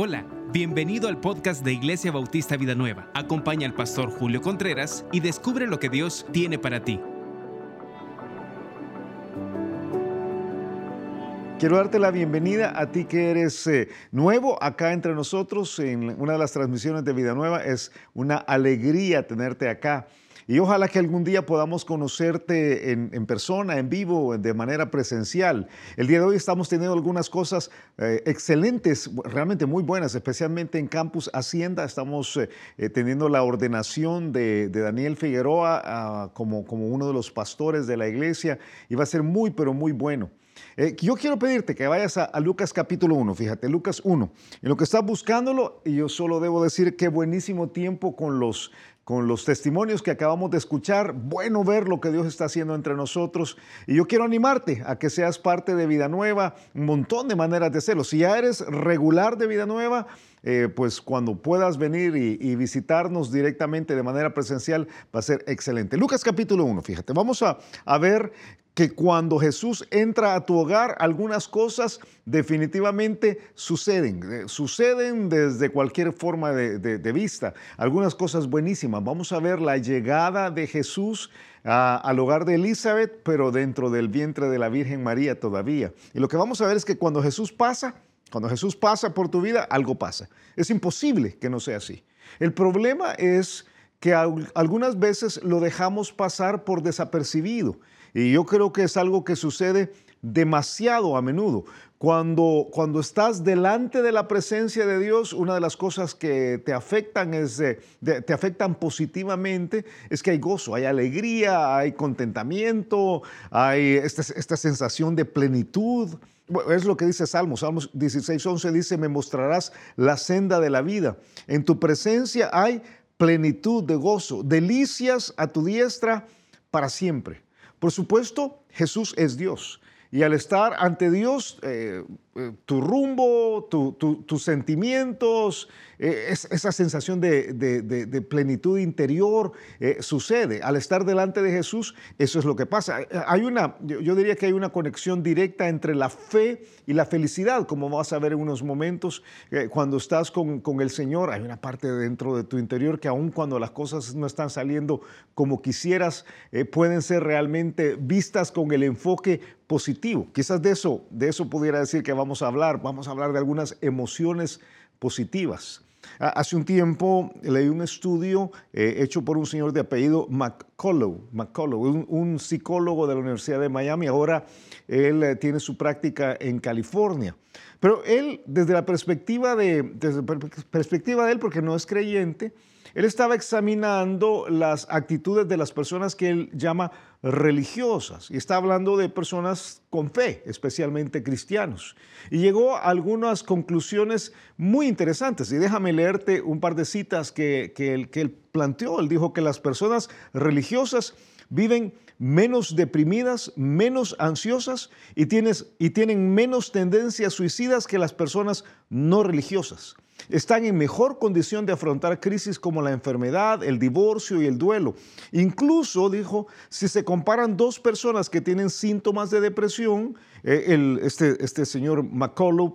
Hola, bienvenido al podcast de Iglesia Bautista Vida Nueva. Acompaña al pastor Julio Contreras y descubre lo que Dios tiene para ti. Quiero darte la bienvenida a ti que eres eh, nuevo acá entre nosotros en una de las transmisiones de Vida Nueva. Es una alegría tenerte acá. Y ojalá que algún día podamos conocerte en, persona, en vivo, de manera presencial. El día de hoy estamos teniendo algunas cosas eh, excelentes, realmente muy buenas, especialmente en Campus Hacienda. Estamos eh, teniendo la ordenación de, Daniel Figueroa ah, como, como uno de los pastores de la iglesia y va a ser muy, pero muy bueno. Yo quiero pedirte que vayas a, Lucas capítulo 1, fíjate, Lucas 1. En lo que estás buscándolo, y yo solo debo decir qué buenísimo tiempo con los con los testimonios que acabamos de escuchar. Bueno ver lo que Dios está haciendo entre nosotros. Y yo quiero animarte a que seas parte de Vida Nueva, un montón de maneras de hacerlo. Si ya eres regular de Vida Nueva, eh, pues cuando puedas venir y, visitarnos directamente de manera presencial va a ser excelente. Lucas capítulo 1, fíjate, vamos a, a ver que cuando Jesús entra a tu hogar, algunas cosas definitivamente suceden. Eh, suceden desde cualquier forma de, vista. Algunas cosas buenísimas. Vamos a ver la llegada de Jesús al hogar de Elizabeth, pero dentro del vientre de la Virgen María todavía. Y lo que vamos a ver es que cuando Jesús pasa, cuando Jesús pasa por tu vida, algo pasa. Es imposible que no sea así. El problema es que algunas veces lo dejamos pasar por desapercibido. Y yo creo que es algo que sucede demasiado a menudo. Cuando, cuando estás delante de la presencia de Dios, una de las cosas que te afectan, es, te afectan positivamente es que hay gozo, hay alegría, hay contentamiento, hay esta, esta sensación de plenitud. es lo que dice Salmos. Salmos 16, 11 dice, me mostrarás la senda de la vida. En tu presencia hay plenitud de gozo, delicias a tu diestra para siempre. Por supuesto, Jesús es Dios. Y al estar ante Dios, eh, eh, tu rumbo, tus sentimientos, eh, esa sensación de, plenitud interior sucede. Al estar delante de Jesús, eso es lo que pasa. Hay una, yo, diría que hay una conexión directa entre la fe y la felicidad, como vas a ver en unos momentos. cuando estás con, con, el Señor, hay una parte dentro de tu interior que aun cuando las cosas no están saliendo como quisieras, pueden ser realmente vistas con el enfoque positivo. Quizás de eso, de eso pudiera decir que vamos a hablar. Vamos a hablar de algunas emociones positivas. Hace un tiempo leí un estudio eh, hecho por un señor de apellido McCullough, McCullough un, psicólogo de la Universidad de Miami. Ahora él eh, tiene su práctica en California. Pero él, desde la perspectiva de, desde la perspectiva de él, porque no es creyente, él estaba examinando las actitudes de las personas que él llama religiosas y está hablando de personas con fe, especialmente cristianos. Y llegó a algunas conclusiones muy interesantes. Y déjame leerte un par de citas que, él, que él planteó. Él dijo que las personas religiosas viven menos deprimidas, menos ansiosas y, tienes, y tienen menos tendencias suicidas que las personas no religiosas están en mejor condición de afrontar crisis como la enfermedad, el divorcio y el duelo. Incluso, dijo, si se comparan dos personas que tienen síntomas de depresión, eh, este, este, señor McCullough,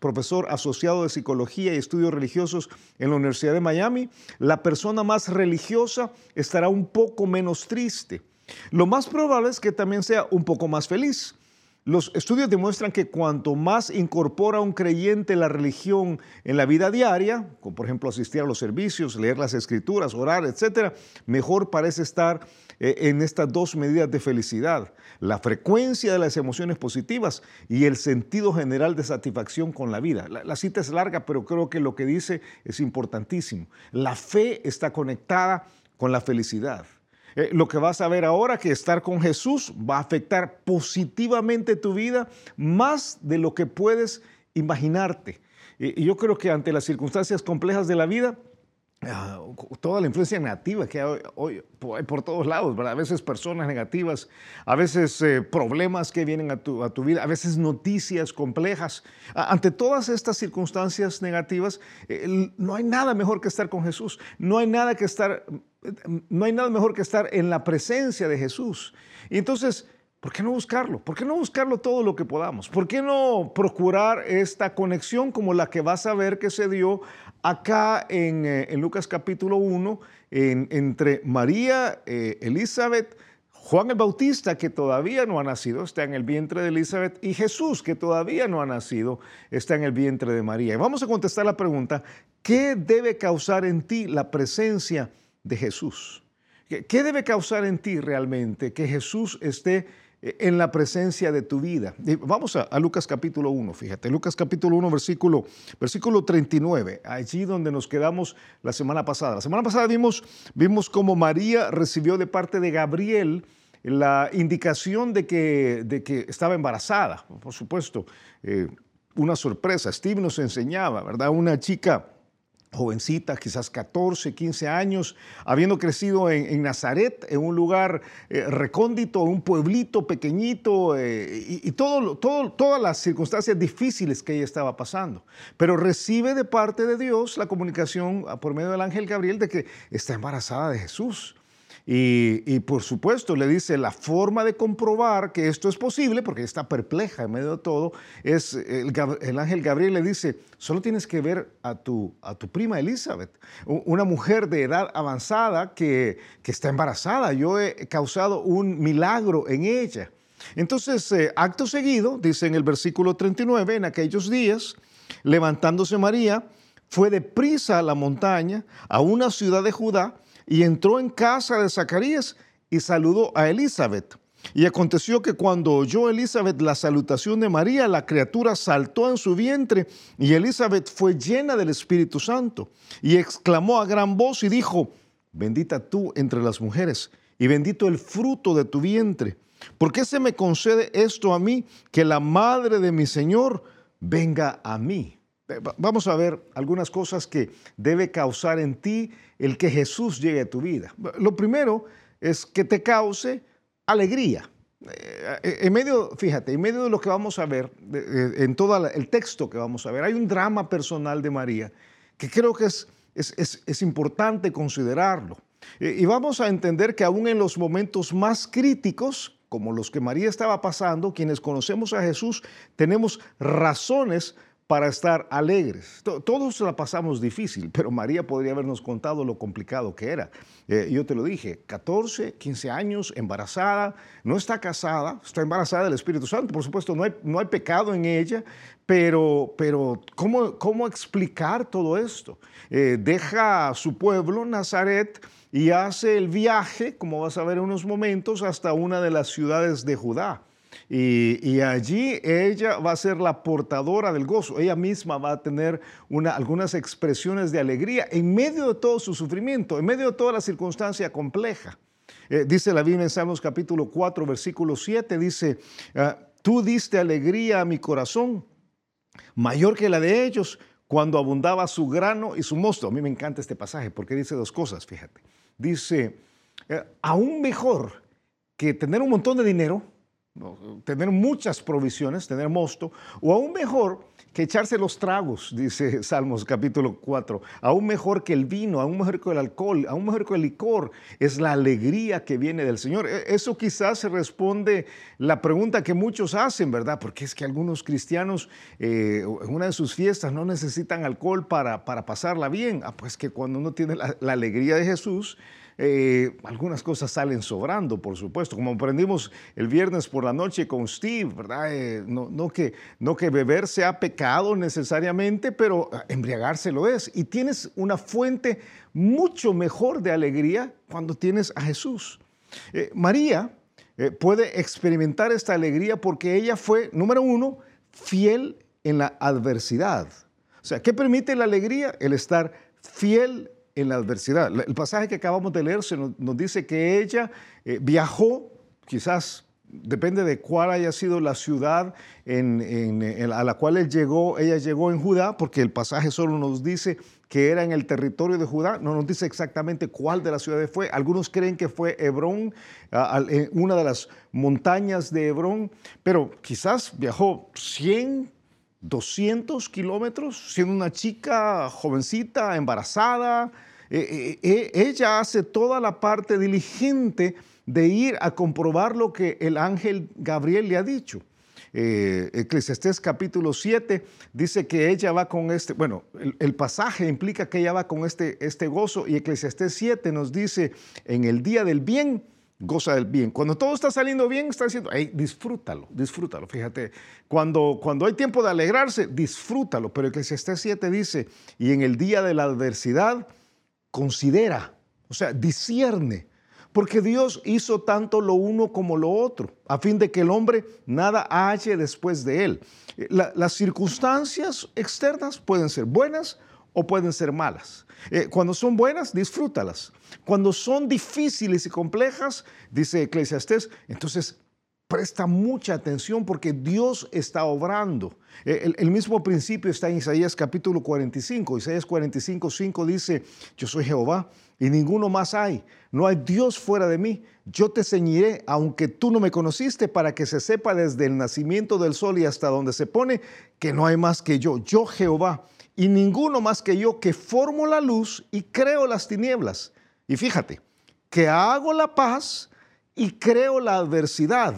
profesor asociado de psicología y estudios religiosos en la Universidad de Miami, la persona más religiosa estará un poco menos triste. Lo más probable es que también sea un poco más feliz. Los estudios demuestran que cuanto más incorpora un creyente la religión en la vida diaria, como por ejemplo asistir a los servicios, leer las escrituras, orar, etcétera, mejor parece estar eh, en estas dos medidas de felicidad, la frecuencia de las emociones positivas y el sentido general de satisfacción con la vida. la cita es larga, pero creo que lo que dice es importantísimo. La fe está conectada con la felicidad. Eh, lo que vas a ver ahora, que estar con Jesús va a afectar positivamente tu vida más de lo que puedes imaginarte. Y yo creo que ante las circunstancias complejas de la vida, ah, toda la influencia negativa que hay por todos lados, ¿verdad? A veces personas negativas, a veces eh, problemas que vienen a tu, vida, a veces noticias complejas. Ante todas estas circunstancias negativas, eh, no hay nada mejor que estar con Jesús. No hay nada que estar no hay nada mejor que estar en la presencia de Jesús. Y entonces, ¿Por qué no buscarlo? ¿Por qué no buscarlo todo lo que podamos? ¿Por qué no procurar esta conexión como la que vas a ver que se dio acá en, eh, Lucas capítulo 1 entre María, eh, Elizabeth, Juan el Bautista, que todavía no ha nacido, está en el vientre de Elizabeth, y Jesús, que todavía no ha nacido, está en el vientre de María. Y vamos a contestar la pregunta, ¿qué debe causar en ti la presencia de Jesús? ¿Qué debe causar en ti realmente que Jesús esté en la presencia de tu vida. Vamos a, Lucas capítulo 1, fíjate, Lucas capítulo 1, versículo, versículo 39, allí donde nos quedamos la semana pasada. La semana pasada vimos, vimos cómo María recibió de parte de Gabriel la indicación de que, de que estaba embarazada, por supuesto, eh, una sorpresa. Steve nos enseñaba, ¿verdad? Una chica jovencita, quizás 14, 15 años, habiendo crecido en, Nazaret, en un lugar eh, recóndito, un pueblito pequeñito, eh, y, todas las circunstancias difíciles que ella estaba pasando. Pero recibe de parte de Dios la comunicación ah, por medio del ángel Gabriel de que está embarazada de Jesús. Y, por supuesto le dice la forma de comprobar que esto es posible, porque está perpleja en medio de todo, es el, ángel Gabriel le dice, solo tienes que ver a tu, a tu prima Elizabeth, una mujer de edad avanzada que, que está embarazada. Yo he causado un milagro en ella. Entonces, eh, acto seguido, dice en el versículo 39, en aquellos días, levantándose María, fue deprisa a la montaña, a una ciudad de Judá, y entró en casa de Zacarías y saludó a Elizabeth. Y aconteció que cuando oyó Elizabeth la salutación de María, la criatura saltó en su vientre y Elizabeth fue llena del Espíritu Santo y exclamó a gran voz y dijo, bendita tú entre las mujeres y bendito el fruto de tu vientre. ¿Por qué se me concede esto a mí, que la madre de mi Señor venga a mí? Eh, vamos a ver algunas cosas que debe causar en ti el que Jesús llegue a tu vida. Lo primero es que te cause alegría. Eh, eh, en medio, fíjate, en medio de lo que vamos a ver, en todo el texto que vamos a ver, hay un drama personal de María que creo que es, es, es importante considerarlo. Y vamos a entender que aún en los momentos más críticos, como los que María estaba pasando, quienes conocemos a Jesús, tenemos razones para estar alegres. Todos la pasamos difícil, pero María podría habernos contado lo complicado que era. Eh, yo te lo dije, 14, 15 años, embarazada, no está casada, está embarazada del Espíritu Santo. Por supuesto, no hay, no hay pecado en ella, pero, pero ¿cómo, ¿cómo explicar todo esto? Eh, deja su pueblo, Nazaret, y hace el viaje, como vas a ver en unos momentos, hasta una de las ciudades de Judá. Y, allí ella va a ser la portadora del gozo. Ella misma va a tener algunas expresiones de alegría en medio de todo su sufrimiento, en medio de toda la circunstancia compleja. Eh, dice la Biblia en Salmos capítulo 4, versículo 7, dice, ah, tú diste alegría a mi corazón, mayor que la de ellos, cuando abundaba su grano y su mosto. A mí me encanta este pasaje porque dice dos cosas, fíjate. Dice, eh, aún mejor que tener un montón de dinero, tener muchas provisiones, tener mosto, o aún mejor que echarse los tragos, dice Salmos capítulo 4, aún mejor que el vino, aún mejor que el alcohol, aún mejor que el licor, es la alegría que viene del Señor. E, eso quizás responde la pregunta que muchos hacen, ¿verdad? Porque es que algunos cristianos eh, en una de sus fiestas no necesitan alcohol para, para pasarla bien. Ah, pues que cuando uno tiene la alegría de Jesús, eh, algunas cosas salen sobrando, por supuesto, como aprendimos el viernes por la noche con Steve, ¿verdad? Eh, no, no, que, no que beber sea pecado necesariamente, pero ah, embriagarse lo es. Y tienes una fuente mucho mejor de alegría cuando tienes a Jesús. Eh, María puede experimentar esta alegría porque ella fue, número uno, fiel en la adversidad. O sea, ¿qué permite la alegría? El estar fiel en la adversidad. El pasaje que acabamos de leer nos, dice que ella eh, viajó, quizás depende de cuál haya sido la ciudad a la cual él llegó, ella llegó en Judá, porque el pasaje solo nos dice que era en el territorio de Judá, no nos dice exactamente cuál de las ciudades fue. Algunos creen que fue Hebrón, una de las montañas de Hebrón, pero quizás viajó 100 200 kilómetros, siendo una chica jovencita, embarazada. Eh, eh, eh, ella hace toda la parte diligente de ir a comprobar lo que el ángel Gabriel le ha dicho. Eh, Eclesiastés capítulo 7 dice que ella va con este, bueno, el, pasaje implica que ella va con este, este gozo y Eclesiastés 7 nos dice, en el día del bien, goza del bien. Cuando todo está saliendo bien, está diciendo, disfrútalo, disfrútalo. Fíjate, cuando, cuando hay tiempo de alegrarse, disfrútalo. Pero Eclesiastés 7 dice, y en el día de la adversidad, considera, o sea, discierne porque Dios hizo tanto lo uno como lo otro, a fin de que el hombre nada halle después de él. las circunstancias externas pueden ser buenas o pueden ser malas. Eh, cuando son buenas, disfrútalas. Cuando son difíciles y complejas, dice Eclesiastés, entonces presta mucha atención porque Dios está obrando. Eh, el, el, mismo principio está en Isaías capítulo 45. Isaías 45, 5 dice, yo soy Jehová y ninguno más hay. No hay Dios fuera de mí. Yo te ceñiré, aunque tú no me conociste, para que se sepa desde el nacimiento del sol y hasta donde se pone, que no hay más que yo, yo Jehová, y ninguno más que yo, que formo la luz y creo las tinieblas. Y fíjate, que hago la paz y creo la adversidad.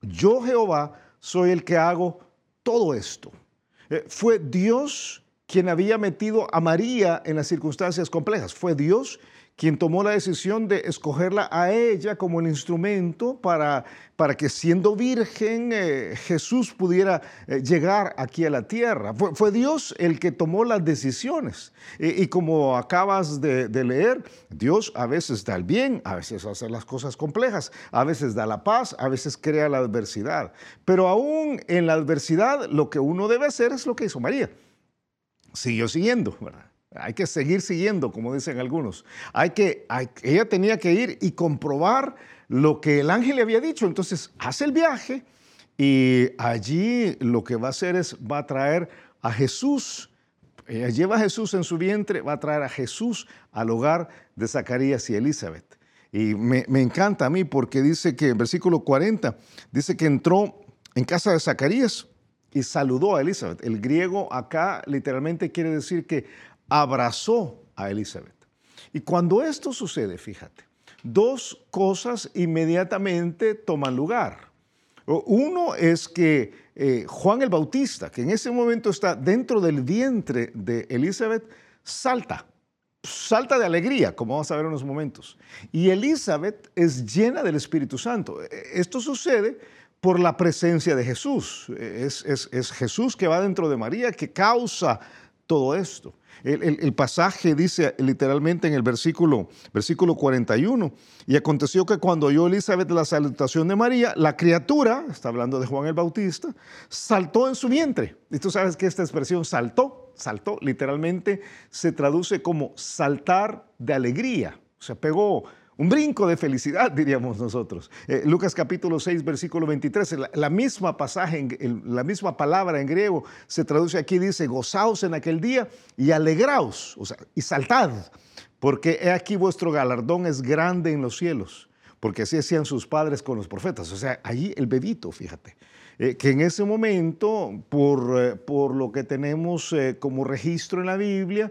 Yo Jehová soy el que hago todo esto. Eh, fue Dios quien había metido a María en las circunstancias complejas. Fue Dios quien tomó la decisión de escogerla a ella como el instrumento para, para que siendo virgen eh, Jesús pudiera eh, llegar aquí a la tierra. Fue, Dios el que tomó las decisiones. Y, como acabas de, de, leer, Dios a veces da el bien, a veces hace las cosas complejas, a veces da la paz, a veces crea la adversidad. Pero aún en la adversidad lo que uno debe hacer es lo que hizo María siguió siguiendo, ¿verdad? Hay que seguir siguiendo, como dicen algunos. Hay que, ella tenía que ir y comprobar lo que el ángel le había dicho. Entonces hace el viaje y allí lo que va a hacer es, va a traer a Jesús. Ella lleva a Jesús en su vientre, va a traer a Jesús al hogar de Zacarías y Elizabeth. Y me, me encanta a mí porque dice que en versículo 40, dice que entró en casa de Zacarías y saludó a Elizabeth. El griego acá literalmente quiere decir que abrazó a Elizabeth. Y cuando esto sucede, fíjate, dos cosas inmediatamente toman lugar. Uno es que eh, Juan el Bautista, que en ese momento está dentro del vientre de Elizabeth, salta, salta de alegría, como vamos a ver en unos momentos. Y Elizabeth es llena del Espíritu Santo. Esto sucede por la presencia de Jesús. Es, Jesús que va dentro de María que causa todo esto. El, pasaje dice literalmente en el versículo, versículo 41, y aconteció que cuando oyó Elizabeth la salutación de María, la criatura, está hablando de Juan el Bautista, saltó en su vientre. Y tú sabes que esta expresión saltó, saltó, literalmente se traduce como saltar de alegría. O sea, pegó, un brinco de felicidad, diríamos nosotros. Eh, Lucas capítulo 6, versículo 23, la, misma pasaje, la misma palabra en griego se traduce aquí, dice, gozaos en aquel día y alegraos, o sea, y saltad, porque he aquí vuestro galardón es grande en los cielos, porque así hacían sus padres con los profetas. O sea, allí el bebito, fíjate. Eh, que en ese momento, por, eh, por lo que tenemos como registro en la Biblia,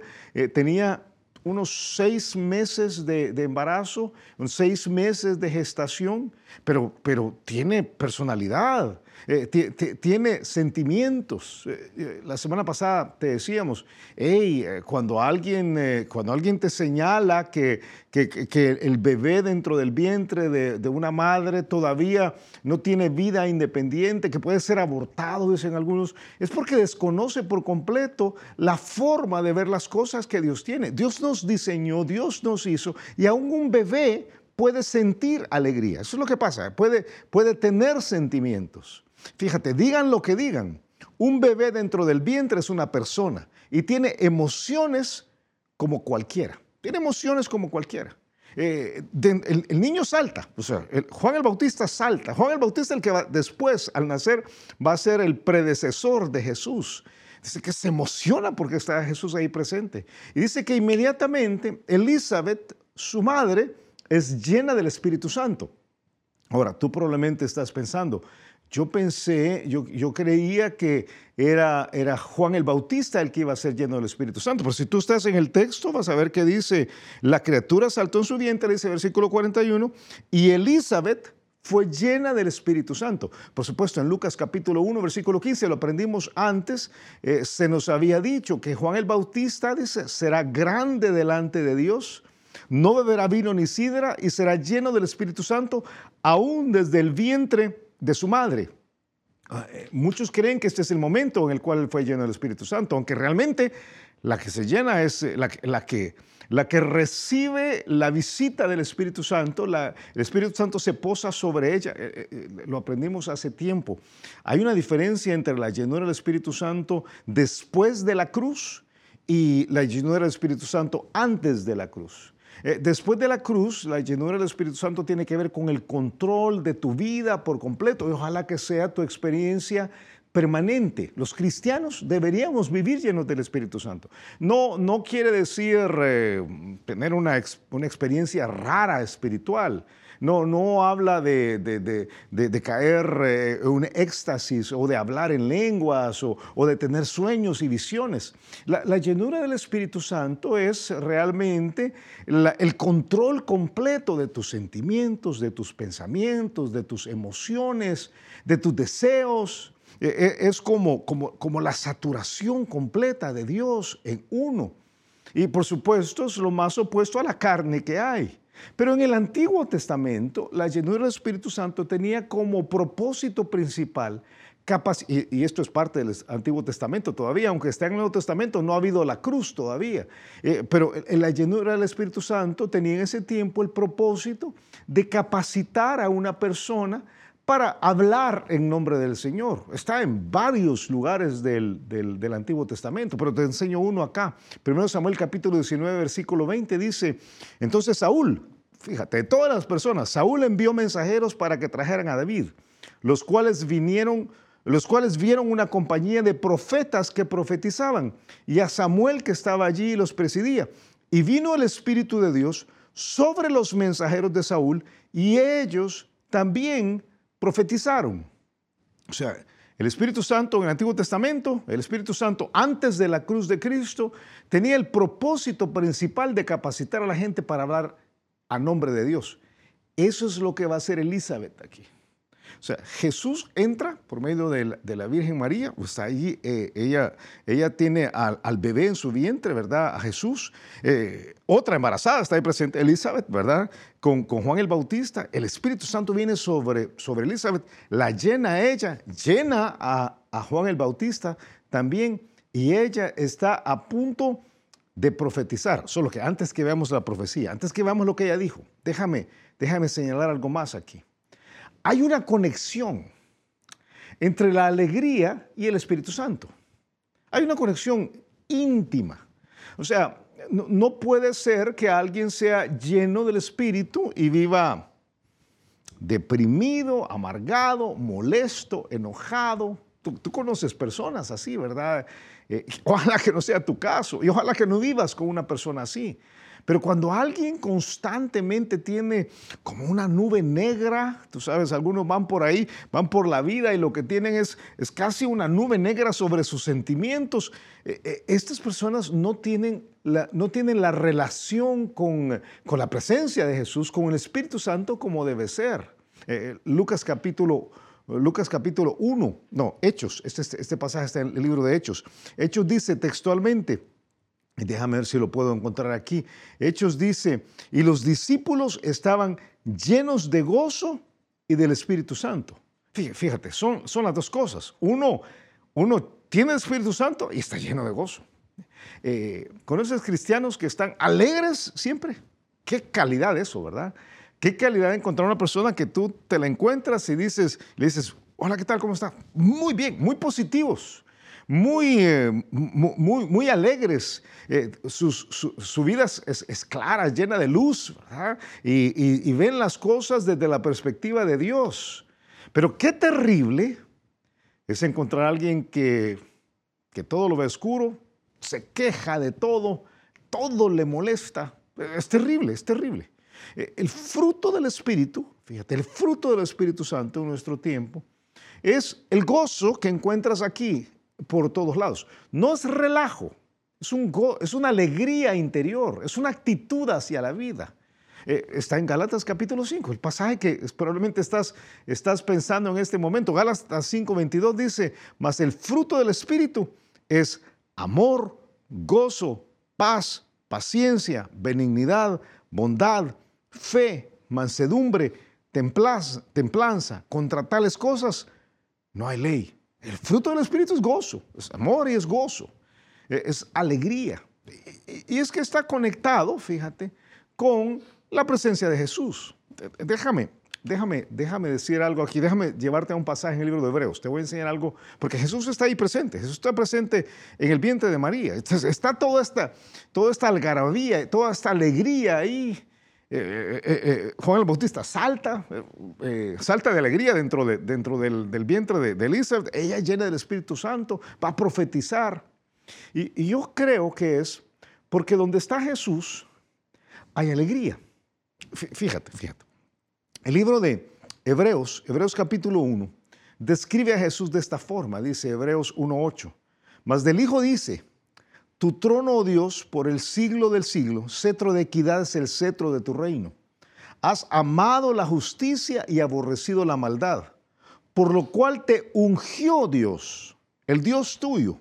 tenía unos seis meses de, embarazo, seis meses de gestación, pero, pero tiene personalidad, eh, tiene sentimientos. Eh, eh, la semana pasada te decíamos, hey, cuando alguien, cuando alguien te señala que, que, el bebé dentro del vientre de, de, una madre todavía no tiene vida independiente, que puede ser abortado, dicen algunos, es porque desconoce por completo la forma de ver las cosas que Dios tiene. Dios nos diseñó, Dios nos hizo, y aún un bebé puede sentir alegría. Eso es lo que pasa, puede, puede tener sentimientos. Fíjate, digan lo que digan, un bebé dentro del vientre es una persona y tiene emociones como cualquiera. Tiene emociones como cualquiera. Eh, el, niño salta, o sea, Juan el Bautista salta. Juan el Bautista, el que va, después, al nacer, va a ser el predecesor de Jesús. Dice que se emociona porque está Jesús ahí presente. Y dice que inmediatamente Elizabeth, su madre, es llena del Espíritu Santo. Ahora, tú probablemente estás pensando, yo pensé, yo, creía que era, era, Juan el Bautista el que iba a ser lleno del Espíritu Santo. Pero si tú estás en el texto, vas a ver que dice, la criatura saltó en su vientre, dice versículo 41, y Elizabeth fue llena del Espíritu Santo. Por supuesto, en Lucas capítulo 1, versículo 15, lo aprendimos antes, eh, se nos había dicho que Juan el Bautista dice, será grande delante de Dios, no beberá vino ni sidra y será lleno del Espíritu Santo aún desde el vientre de su madre. Ah, eh, muchos creen que este es el momento en el cual fue lleno del Espíritu Santo, aunque realmente la que se llena es eh, la, la que la que recibe la visita del Espíritu Santo, el Espíritu Santo se posa sobre ella. Eh, lo aprendimos hace tiempo. Hay una diferencia entre la llenura del Espíritu Santo después de la cruz y la llenura del Espíritu Santo antes de la cruz. Después de la cruz, la llenura del Espíritu Santo tiene que ver con el control de tu vida por completo y ojalá que sea tu experiencia permanente. Los cristianos deberíamos vivir llenos del Espíritu Santo. No, no quiere decir eh, tener una, una, experiencia rara espiritual. No, no habla de, de, caer eh, un éxtasis o de hablar en lenguas o, de tener sueños y visiones. La, llenura del Espíritu Santo es realmente el control completo de tus sentimientos, de tus pensamientos, de tus emociones, de tus deseos, e, e, es como, como, como la saturación completa de Dios en uno. Y por supuesto es lo más opuesto a la carne que hay. Pero en el Antiguo Testamento, la llenura del Espíritu Santo tenía como propósito principal y, esto es parte del Antiguo Testamento todavía, aunque está en el Nuevo Testamento, no ha habido la cruz todavía. Eh, pero en la llenura del Espíritu Santo tenía en ese tiempo el propósito de capacitar a una persona para hablar en nombre del Señor. Está en varios lugares del, Antiguo Testamento, pero te enseño uno acá. Primero Samuel capítulo 19, versículo 20 dice, entonces Saúl, fíjate, todas las personas, Saúl envió mensajeros para que trajeran a David, los cuales vinieron, los cuales vieron una compañía de profetas que profetizaban, y a Samuel que estaba allí y los presidía. Y vino el Espíritu de Dios sobre los mensajeros de Saúl, y ellos también profetizaron. O sea, el Espíritu Santo en el Antiguo Testamento, el Espíritu Santo antes de la cruz de Cristo, tenía el propósito principal de capacitar a la gente para hablar a nombre de Dios. Eso es lo que va a hacer Elizabeth aquí. O sea, Jesús entra por medio de la, Virgen María, pues allí eh, ella, ella tiene al, bebé en su vientre, ¿verdad? A Jesús. Eh, otra embarazada está ahí presente, Elizabeth, ¿verdad? Con, con, Juan el Bautista. El Espíritu Santo viene sobre, sobre Elizabeth, la llena a ella, llena a, a Juan el Bautista también, y ella está a punto de profetizar. Solo que antes que veamos la profecía, antes que veamos lo que ella dijo, déjame, déjame señalar algo más aquí hay una conexión entre la alegría y el Espíritu Santo. Hay una conexión íntima. O sea, no, puede ser que alguien sea lleno del Espíritu y viva deprimido, amargado, molesto, enojado. Tú, conoces personas así, ¿verdad? Eh, ojalá que no sea tu caso y ojalá que no vivas con una persona así. Pero cuando alguien constantemente tiene como una nube negra, tú sabes, algunos van por ahí, van por la vida y lo que tienen es, es casi una nube negra sobre sus sentimientos, eh, eh, estas personas no tienen la, no tienen la relación con, con, la presencia de Jesús, con el Espíritu Santo como debe ser. Eh, Lucas capítulo Lucas capítulo 1, no, Hechos, este, este, este pasaje está en el libro de Hechos. Hechos dice textualmente, Déjame ver si lo puedo encontrar aquí. Hechos dice, y los discípulos estaban llenos de gozo y del Espíritu Santo. Fíjate, son, son las dos cosas. Uno, uno tiene el Espíritu Santo y está lleno de gozo. Eh, ¿Conoces cristianos que están alegres siempre? Qué calidad eso, ¿verdad? Qué calidad encontrar una persona que tú te la encuentras y dices, le dices, hola, ¿qué tal? ¿Cómo está? Muy bien, muy positivos muy, eh, muy, muy alegres. Eh, su, vida es, clara, llena de luz, y, ven las cosas desde la perspectiva de Dios. Pero qué terrible es encontrar a alguien que, que todo lo ve oscuro, se queja de todo, todo le molesta. Es terrible, es terrible. Eh, el fruto del Espíritu, fíjate, el fruto del Espíritu Santo en nuestro tiempo es el gozo que encuentras aquí por todos lados. No es relajo, es, un es una alegría interior, es una actitud hacia la vida. Eh, está en Gálatas capítulo 5, el pasaje que probablemente estás, estás pensando en este momento. Gálatas 5, 22 dice, mas el fruto del Espíritu es amor, gozo, paz, paciencia, benignidad, bondad, fe, mansedumbre, templanza. Contra tales cosas no hay ley. El fruto del Espíritu es gozo, es amor y es gozo, e, es alegría. Y es que está conectado, fíjate, con la presencia de Jesús. Déjame, déjame, déjame decir algo aquí, déjame llevarte a un pasaje en el libro de Hebreos. Te voy a enseñar algo, porque Jesús está ahí presente, Jesús está presente en el vientre de María. está toda esta, toda esta algarabía, toda esta alegría ahí. Eh, eh, eh, Juan el Bautista salta, salta de alegría dentro, de, dentro del, vientre de, de, ella llena del Espíritu Santo, va a profetizar. Y, y yo creo que es porque donde está Jesús hay alegría. Fíjate, fíjate. El libro de Hebreos, Hebreos capítulo 1, describe a Jesús de esta forma, dice Hebreos 1.8. Mas del Hijo dice, tu trono, oh Dios, por el siglo del siglo, cetro de equidad es el cetro de tu reino. Has amado la justicia y aborrecido la maldad, por lo cual te ungió Dios, el Dios tuyo,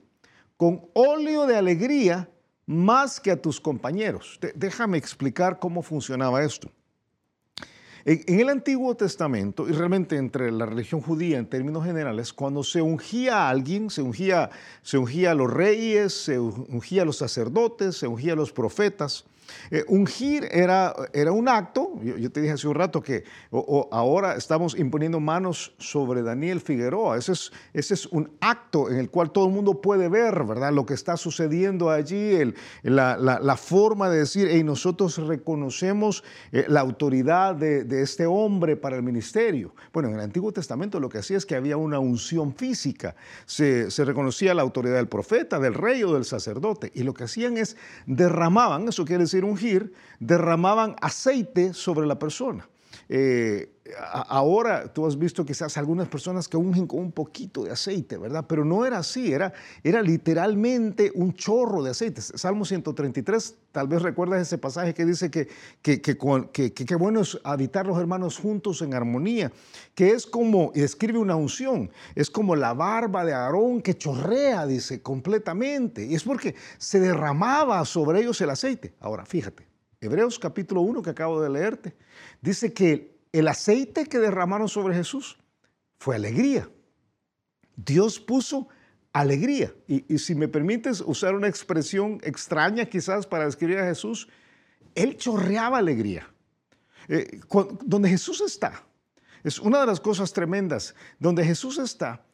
con óleo de alegría más que a tus compañeros. Déjame explicar cómo funcionaba esto. En, el Antiguo Testamento, y realmente entre la religión judía en términos generales, cuando se ungía a alguien, se ungía, se ungía a los reyes, se ungía a los sacerdotes, se ungía a los profetas, eh, ungir era, era un acto, yo, te dije hace un rato que ahora estamos imponiendo manos sobre Daniel Figueroa, ese es, ese es un acto en el cual todo el mundo puede ver, ¿verdad? Lo que está sucediendo allí, la, forma de decir, y nosotros reconocemos eh, la autoridad de, de, este hombre para el ministerio. Bueno, en el Antiguo Testamento lo que hacía es que había una unción física, se, se reconocía la autoridad del profeta, del rey o del sacerdote, y lo que hacían es derramaban, eso quiere decir, ungir, derramaban aceite sobre la persona. Eh, ahora tú has visto quizás algunas personas que ungen con un poquito de aceite, ¿verdad? Pero no era así, era, era literalmente un chorro de aceite. Salmo 133, tal vez recuerdas ese pasaje que dice que qué que, que, bueno es habitar los hermanos juntos en armonía, que es como, y describe una unción, es como la barba de Aarón que chorrea, dice, completamente. Y es porque se derramaba sobre ellos el aceite. Ahora, fíjate, Hebreos capítulo 1 que acabo de leerte, dice que el aceite que derramaron sobre Jesús fue alegría. Dios puso alegría. Y, si me permites usar una expresión extraña quizás para describir a Jesús, Él chorreaba alegría. Eh, donde Jesús está, es una de las cosas tremendas, donde Jesús está,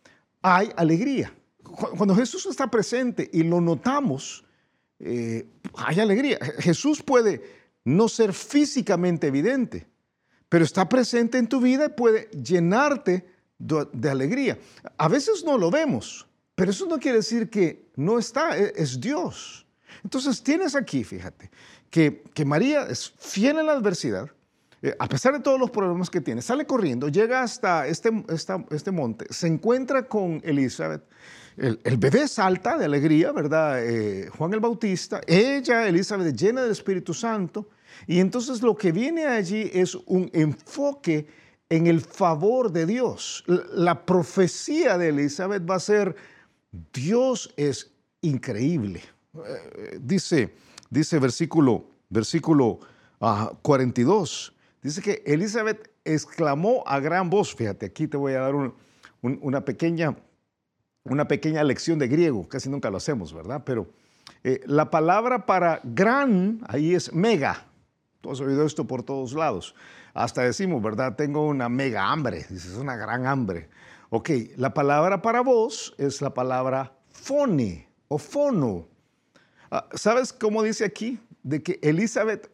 hay alegría. Cuando Jesús está presente y lo notamos, eh, hay alegría. Jesús puede no ser físicamente evidente, pero está presente en tu vida y puede llenarte de, alegría. A veces no lo vemos, pero eso no quiere decir que no está, e, es Dios. Entonces tienes aquí, fíjate, que, que María es fiel en la adversidad, eh, a pesar de todos los problemas que tiene, sale corriendo, llega hasta este, este monte, se encuentra con Elizabeth, el, bebé salta de alegría, ¿verdad? Eh, Juan el Bautista, ella, Elizabeth, llena del Espíritu Santo, y entonces lo que viene allí es un enfoque en el favor de Dios. La profecía de Elizabeth va a ser, Dios es increíble. Eh, dice, dice versículo, versículo 42, ah, dice que Elizabeth exclamó a gran voz, fíjate, aquí te voy a dar una pequeña una pequeña lección de griego, casi nunca lo hacemos, ¿verdad? Pero eh, la palabra para gran ahí es mega. Tú has oído esto por todos lados. Hasta decimos, ¿verdad? Tengo una mega hambre, dices, una gran hambre. Ok, la palabra para vos es la palabra fone o fono. Ah, ¿Sabes cómo dice aquí? De que Elizabeth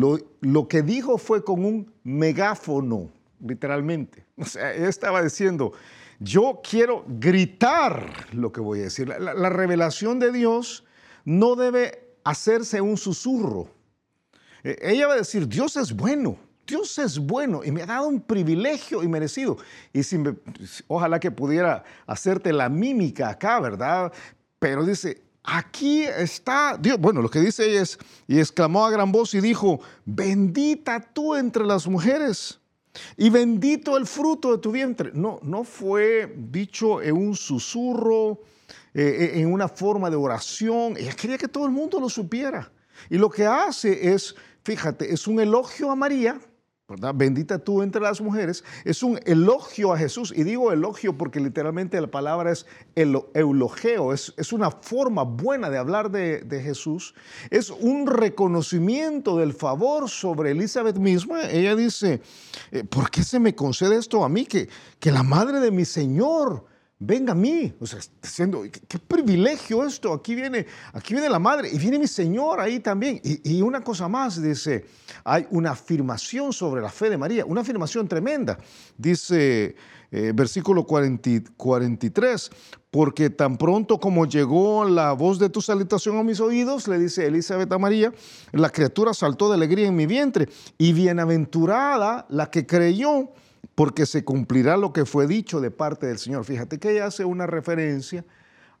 lo, que dijo fue con un megáfono, literalmente. O sea, ella estaba diciendo, yo quiero gritar lo que voy a decir. La, revelación de Dios no debe hacerse un susurro. Eh, ella va a decir, Dios es bueno, Dios es bueno y me ha dado un privilegio y merecido. Y si ojalá que pudiera hacerte la mímica acá, ¿verdad? Pero dice, aquí está Dios. Bueno, lo que dice ella es, y exclamó a gran voz y dijo, bendita tú entre las mujeres y bendito el fruto de tu vientre. No, no fue dicho en un susurro, eh, eh, en una forma de oración. Ella quería que todo el mundo lo supiera. Y lo que hace es, fíjate, es un elogio a María Bendita tú entre las mujeres. Es un elogio a Jesús. Y digo elogio porque literalmente la palabra es el, eulogeo. Es, es, una forma buena de hablar de, Jesús. Es un reconocimiento del favor sobre Elizabeth misma. Ella dice, eh, ¿por qué se me concede esto a mí? Que, que la madre de mi Señor venga a mí. O sea, diciendo, qué, privilegio esto. Aquí viene, aquí viene la madre y viene mi Señor ahí también. Y, una cosa más, dice, hay una afirmación sobre la fe de María, una afirmación tremenda. Dice eh, versículo 43, porque tan pronto como llegó la voz de tu salutación a mis oídos, le dice Elizabeth a María, la criatura saltó de alegría en mi vientre y bienaventurada la que creyó porque se cumplirá lo que fue dicho de parte del Señor. Fíjate que ella hace una referencia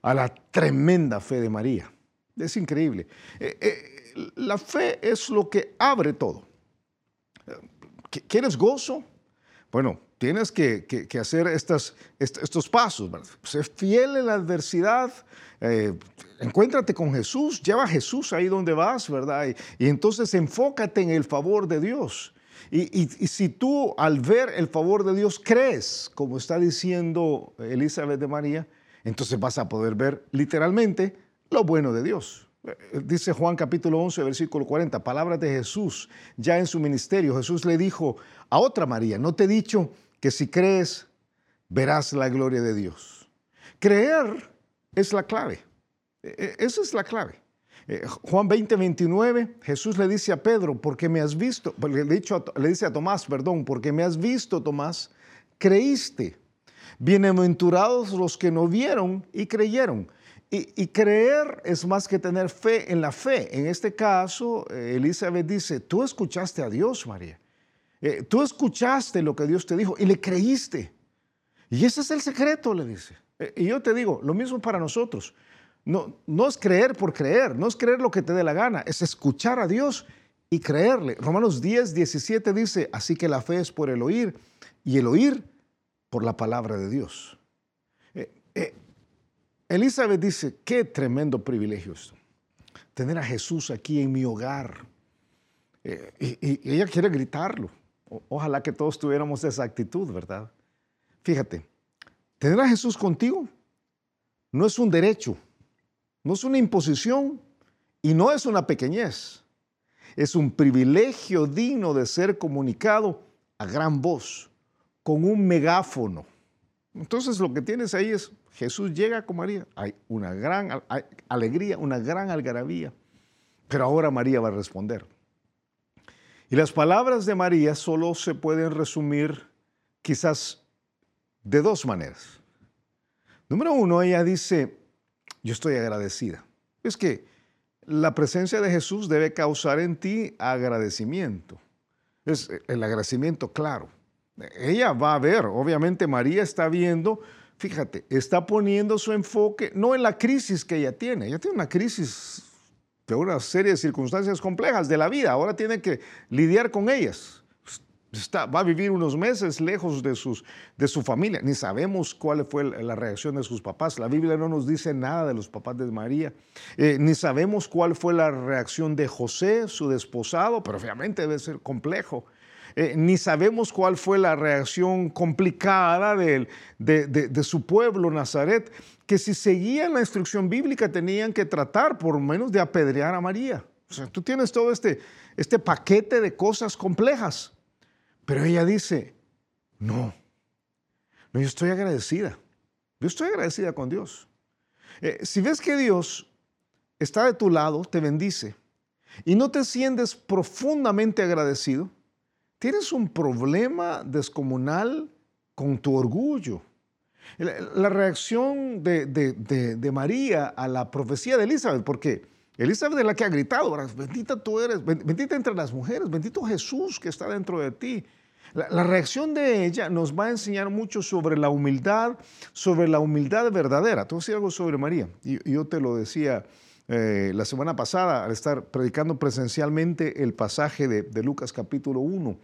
a la tremenda fe de María. Es increíble. Eh, eh, la fe es lo que abre todo. ¿Quieres gozo? Bueno, tienes que, hacer estos pasos. Sé fiel en la adversidad. Eh, encuéntrate con Jesús. Lleva a Jesús ahí donde vas, ¿verdad? y entonces enfócate en el favor de Dios. Y, si tú al ver el favor de Dios crees, como está diciendo Elizabeth de María, entonces vas a poder ver literalmente lo bueno de Dios. Eh, dice Juan capítulo 11, versículo 40, palabras de Jesús ya en su ministerio. Jesús le dijo a otra María, no te he dicho que si crees verás la gloria de Dios. Creer es la clave. E, e, esa es la clave. Eh, Juan 20, 29, Jesús le dice a Pedro, porque me has visto, le, dicho le dice a Tomás, perdón, porque me has visto, Tomás, creíste. Bienaventurados los que no vieron y creyeron. Y, creer es más que tener fe en la fe. En este caso, eh, Elizabeth dice, tú escuchaste a Dios, María. Eh, tú escuchaste lo que Dios te dijo y le creíste. Y ese es el secreto, le dice. y yo te digo, lo mismo para nosotros. No, es creer por creer, no es creer lo que te dé la gana, es escuchar a Dios y creerle. Romanos 10, 17 dice, así que la fe es por el oír y el oír por la palabra de Dios. Eh, eh, Elizabeth dice, qué tremendo privilegio esto, tener a Jesús aquí en mi hogar. Eh, y, ella quiere gritarlo. ojalá que todos tuviéramos esa actitud, ¿verdad? Fíjate, tener a Jesús contigo no es un derecho, no es una imposición y no es una pequeñez. Es un privilegio digno de ser comunicado a gran voz, con un megáfono. Entonces lo que tienes ahí es, Jesús llega con María, hay una gran alegría, una gran algarabía, pero ahora María va a responder. Y las palabras de María solo se pueden resumir quizás de dos maneras. Número uno, ella dice, yo estoy agradecida. Es que la presencia de Jesús debe causar en ti agradecimiento. Es el agradecimiento claro. Ella va a ver, obviamente María está viendo, fíjate, está poniendo su enfoque no en la crisis que ella tiene, ella tiene una crisis de una serie de circunstancias complejas de la vida, ahora tiene que lidiar con ellas va a vivir unos meses lejos de, sus, de su familia. Ni sabemos cuál fue la reacción de sus papás. La Biblia no nos dice nada de los papás de María. Eh, ni sabemos cuál fue la reacción de José, su desposado, pero obviamente debe ser complejo. Eh, ni sabemos cuál fue la reacción complicada de, de, su pueblo, Nazaret, que si seguían la instrucción bíblica tenían que tratar por menos de apedrear a María. O sea, tú tienes todo este, este paquete de cosas complejas. Pero ella dice, no, no, yo estoy agradecida. Yo estoy agradecida con Dios. Eh, si ves que Dios está de tu lado, te bendice, y no te sientes profundamente agradecido, tienes un problema descomunal con tu orgullo. La, reacción de, de, María a la profecía de Elizabeth, porque Elizabeth es la que ha gritado, bendita tú eres, bendita entre las mujeres, bendito Jesús que está dentro de ti. La, reacción de ella nos va a enseñar mucho sobre la humildad, sobre la humildad verdadera. Te voy a decir algo sobre María. Y yo te lo decía eh, la semana pasada al estar predicando presencialmente el pasaje de, Lucas capítulo 1.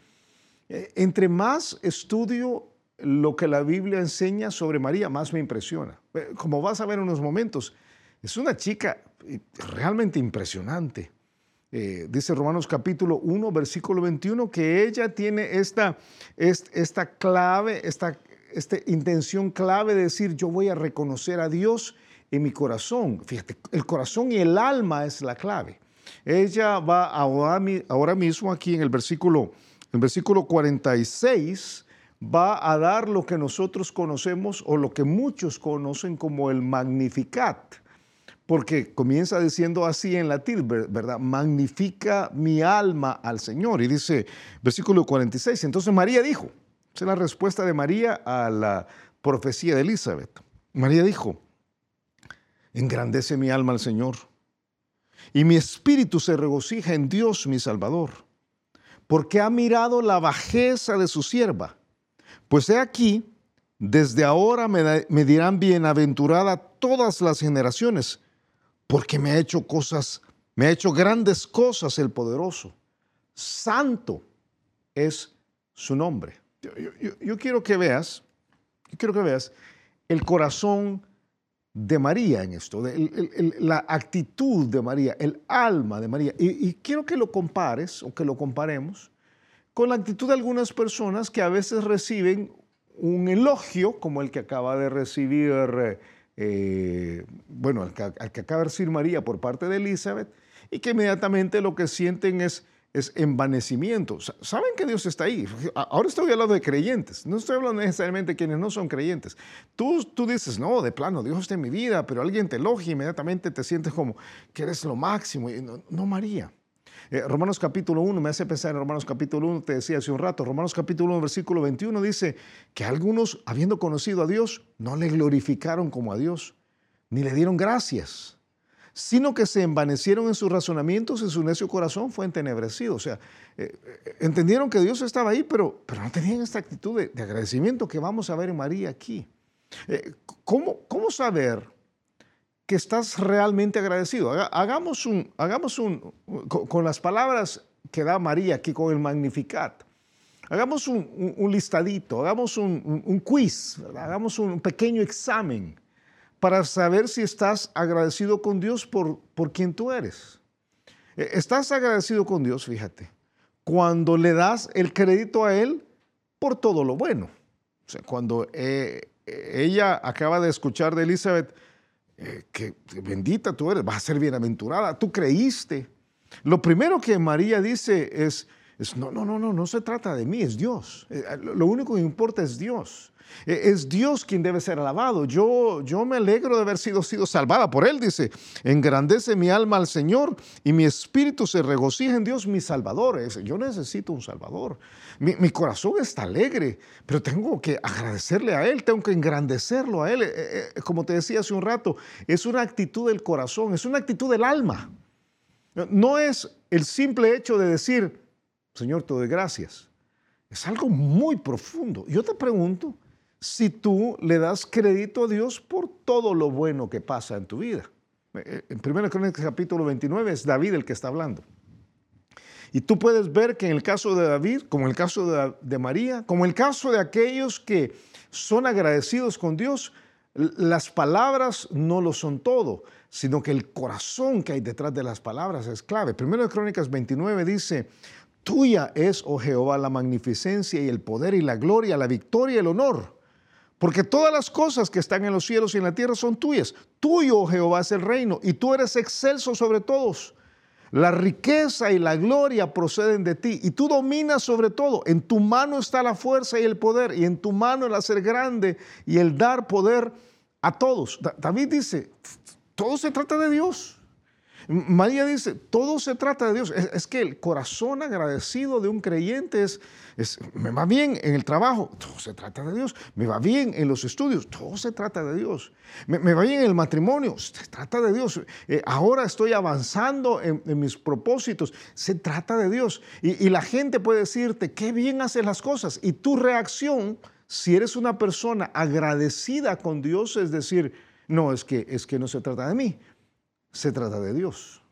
Eh, entre más estudio lo que la Biblia enseña sobre María, más me impresiona. Eh, como vas a ver en unos momentos, es una chica realmente impresionante. Eh, dice Romanos capítulo 1, versículo 21, que ella tiene esta, esta clave, esta, esta intención clave de decir, yo voy a reconocer a Dios en mi corazón. Fíjate, el corazón y el alma es la clave. Ella va ahora, ahora mismo aquí en el versículo, el versículo 46, va a dar lo que nosotros conocemos o lo que muchos conocen como el Magnificat porque comienza diciendo así en latín, ¿verdad? Magnifica mi alma al Señor. Y dice, versículo 46, entonces María dijo, esa es la respuesta de María a la profecía de Elizabeth. María dijo, engrandece mi alma al Señor, y mi espíritu se regocija en Dios mi Salvador, porque ha mirado la bajeza de su sierva. Pues he aquí, desde ahora me, me dirán bienaventurada todas las generaciones porque me ha hecho cosas, me ha hecho grandes cosas el poderoso. Santo es su nombre. Yo, quiero que veas, quiero que veas el corazón de María en esto, la actitud de María, el alma de María. Y, y, quiero que lo compares o que lo comparemos con la actitud de algunas personas que a veces reciben un elogio como el que acaba de recibir eh, bueno, al que, acaba de decir María por parte de Elizabeth, y que inmediatamente lo que sienten es, es envanecimiento. Saben que Dios está ahí. Ahora estoy hablando de creyentes, no estoy hablando necesariamente de quienes no son creyentes. Tú, tú dices, no, de plano, Dios está en mi vida, pero alguien te elogia, inmediatamente te sientes como que eres lo máximo. no María. Eh, Romanos capítulo 1 me hace pensar en Romanos capítulo 1, te decía hace un rato, Romanos capítulo 1, versículo 21 dice que algunos, habiendo conocido a Dios, no le glorificaron como a Dios, ni le dieron gracias, sino que se envanecieron en sus razonamientos y su necio corazón fue entenebrecido. O sea, eh, eh, entendieron que Dios estaba ahí, pero, pero no tenían esta actitud de, agradecimiento que vamos a ver en María aquí. ¿cómo, ¿Cómo saber que estás realmente agradecido. Hagamos un, hagamos un, con las palabras que da María aquí con el Magnificat, hagamos un, listadito, hagamos un, quiz, hagamos un pequeño examen para saber si estás agradecido con Dios por, por quien tú eres. E, estás agradecido con Dios, fíjate, cuando le das el crédito a Él por todo lo bueno. O sea, cuando eh, ella acaba de escuchar de Elizabeth, eh, que, bendita tú eres, vas a ser bienaventurada, tú creíste. Lo primero que María dice es, es, no, no, no, no, no se trata de mí, es Dios. Eh, lo único que importa es Dios. Eh, es Dios quien debe ser alabado. Yo, yo me alegro de haber sido, sido salvada por Él, dice. Engrandece mi alma al Señor y mi espíritu se regocija en Dios, mi Salvador. Yo necesito un Salvador. Mi, mi, corazón está alegre, pero tengo que agradecerle a Él, tengo que engrandecerlo a Él. Eh, eh, como te decía hace un rato, es una actitud del corazón, es una actitud del alma. No es el simple hecho de decir, Señor, te doy gracias. Es algo muy profundo. Yo te pregunto, si tú le das crédito a Dios por todo lo bueno que pasa en tu vida. Eh, en 1 Crónicas capítulo 29 es David el que está hablando. Y tú puedes ver que en el caso de David, como en el caso de, María, como en el caso de aquellos que son agradecidos con Dios, las palabras no lo son todo, sino que el corazón que hay detrás de las palabras es clave. Primero Crónicas 29 dice, Tuya es, oh Jehová, la magnificencia y el poder y la gloria, la victoria y el honor porque todas las cosas que están en los cielos y en la tierra son tuyas. Tuyo, oh Jehová, es el reino, y tú eres excelso sobre todos. La riqueza y la gloria proceden de ti, y tú dominas sobre todo. En tu mano está la fuerza y el poder, y en tu mano el hacer grande y el dar poder a todos. David dice, todo se trata de Dios. María dice, todo se trata de Dios. Es, que el corazón agradecido de un creyente es, me va bien en el trabajo, todo se trata de Dios. Me va bien en los estudios, todo se trata de Dios. Me, va bien en el matrimonio, se trata de Dios. Eh, ahora estoy avanzando en, mis propósitos, se trata de Dios. Y, la gente puede decirte, qué bien haces las cosas. Y tu reacción, si eres una persona agradecida con Dios, es decir, no, es que, es que no se trata de mí se trata de Dios.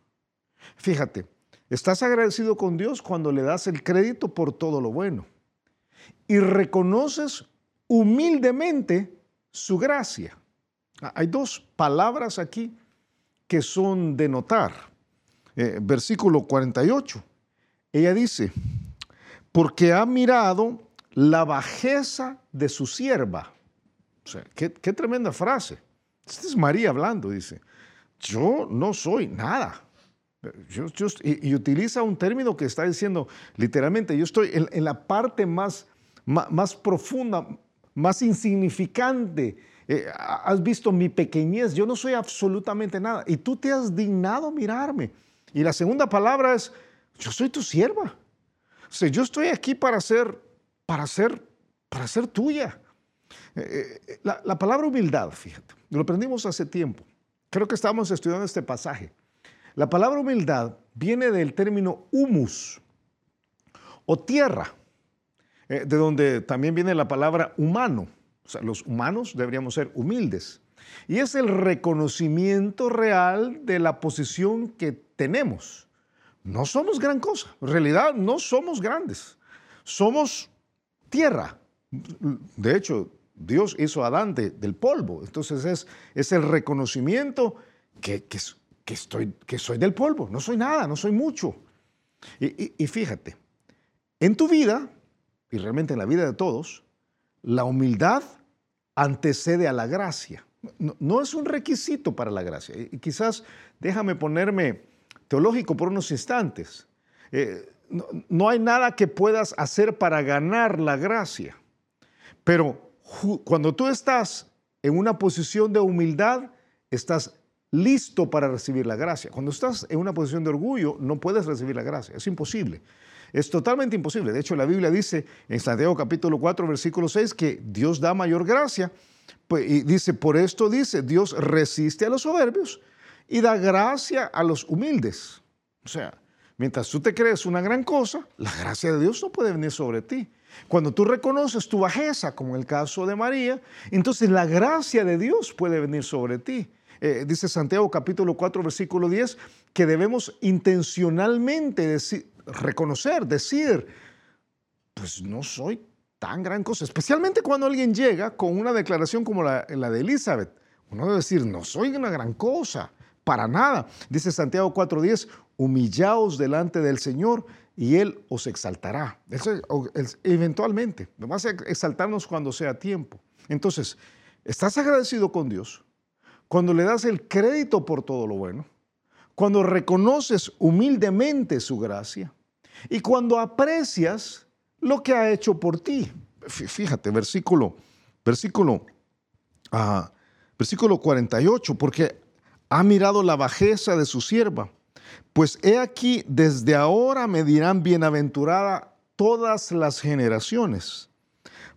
Fíjate, estás agradecido con Dios cuando le das el crédito por todo lo bueno y reconoces humildemente su gracia. Ah, hay dos palabras aquí que son de notar. Eh, versículo 48. Ella dice, porque ha mirado la bajeza de su sierva. O sea, qué, qué tremenda frase. Esta es María hablando, dice yo no soy nada. y, utiliza un término que está diciendo literalmente, yo estoy en, la parte más, más, profunda, más insignificante. Eh, has visto mi pequeñez, yo no soy absolutamente nada. Y tú te has dignado mirarme. Y la segunda palabra es, yo soy tu sierva. O sea, yo estoy aquí para ser, para ser, para ser tuya. Eh, eh, la, la palabra humildad, fíjate, lo aprendimos hace tiempo. Creo que estamos estudiando este pasaje. La palabra humildad viene del término humus o tierra, eh, de donde también viene la palabra humano. O sea, los humanos deberíamos ser humildes. Y es el reconocimiento real de la posición que tenemos. No somos gran cosa. En realidad no somos grandes. Somos tierra. De hecho, Dios hizo a Adán del polvo. Entonces es, es el reconocimiento que, que, estoy, que soy del polvo. No soy nada, no soy mucho. Y, fíjate, en tu vida, y realmente en la vida de todos, la humildad antecede a la gracia. No, es un requisito para la gracia. Y quizás déjame ponerme teológico por unos instantes. Eh, no, hay nada que puedas hacer para ganar la gracia. Pero cuando tú estás en una posición de humildad, estás listo para recibir la gracia. Cuando estás en una posición de orgullo, no puedes recibir la gracia. Es imposible. Es totalmente imposible. De hecho, la Biblia dice en Santiago capítulo 4, versículo 6, que Dios da mayor gracia. Pues, y dice, por esto dice, Dios resiste a los soberbios y da gracia a los humildes. O sea, mientras tú te crees una gran cosa, la gracia de Dios no puede venir sobre ti. Cuando tú reconoces tu bajeza, como el caso de María, entonces la gracia de Dios puede venir sobre ti. Eh, dice Santiago capítulo 4, versículo 10, que debemos intencionalmente reconocer, decir, pues no soy tan gran cosa, especialmente cuando alguien llega con una declaración como la, la de Elizabeth. Uno debe decir, no soy una gran cosa, para nada. Dice Santiago 4.10, humillaos delante del Señor y Él os exaltará. Eventualmente, vamos a exaltarnos cuando sea tiempo. Entonces, estás agradecido con Dios cuando le das el crédito por todo lo bueno, cuando reconoces humildemente su gracia y cuando aprecias lo que ha hecho por ti. Fíjate, versículo, versículo, uh, versículo 48, porque ha mirado la bajeza de su sierva pues he aquí, desde ahora me dirán bienaventurada todas las generaciones,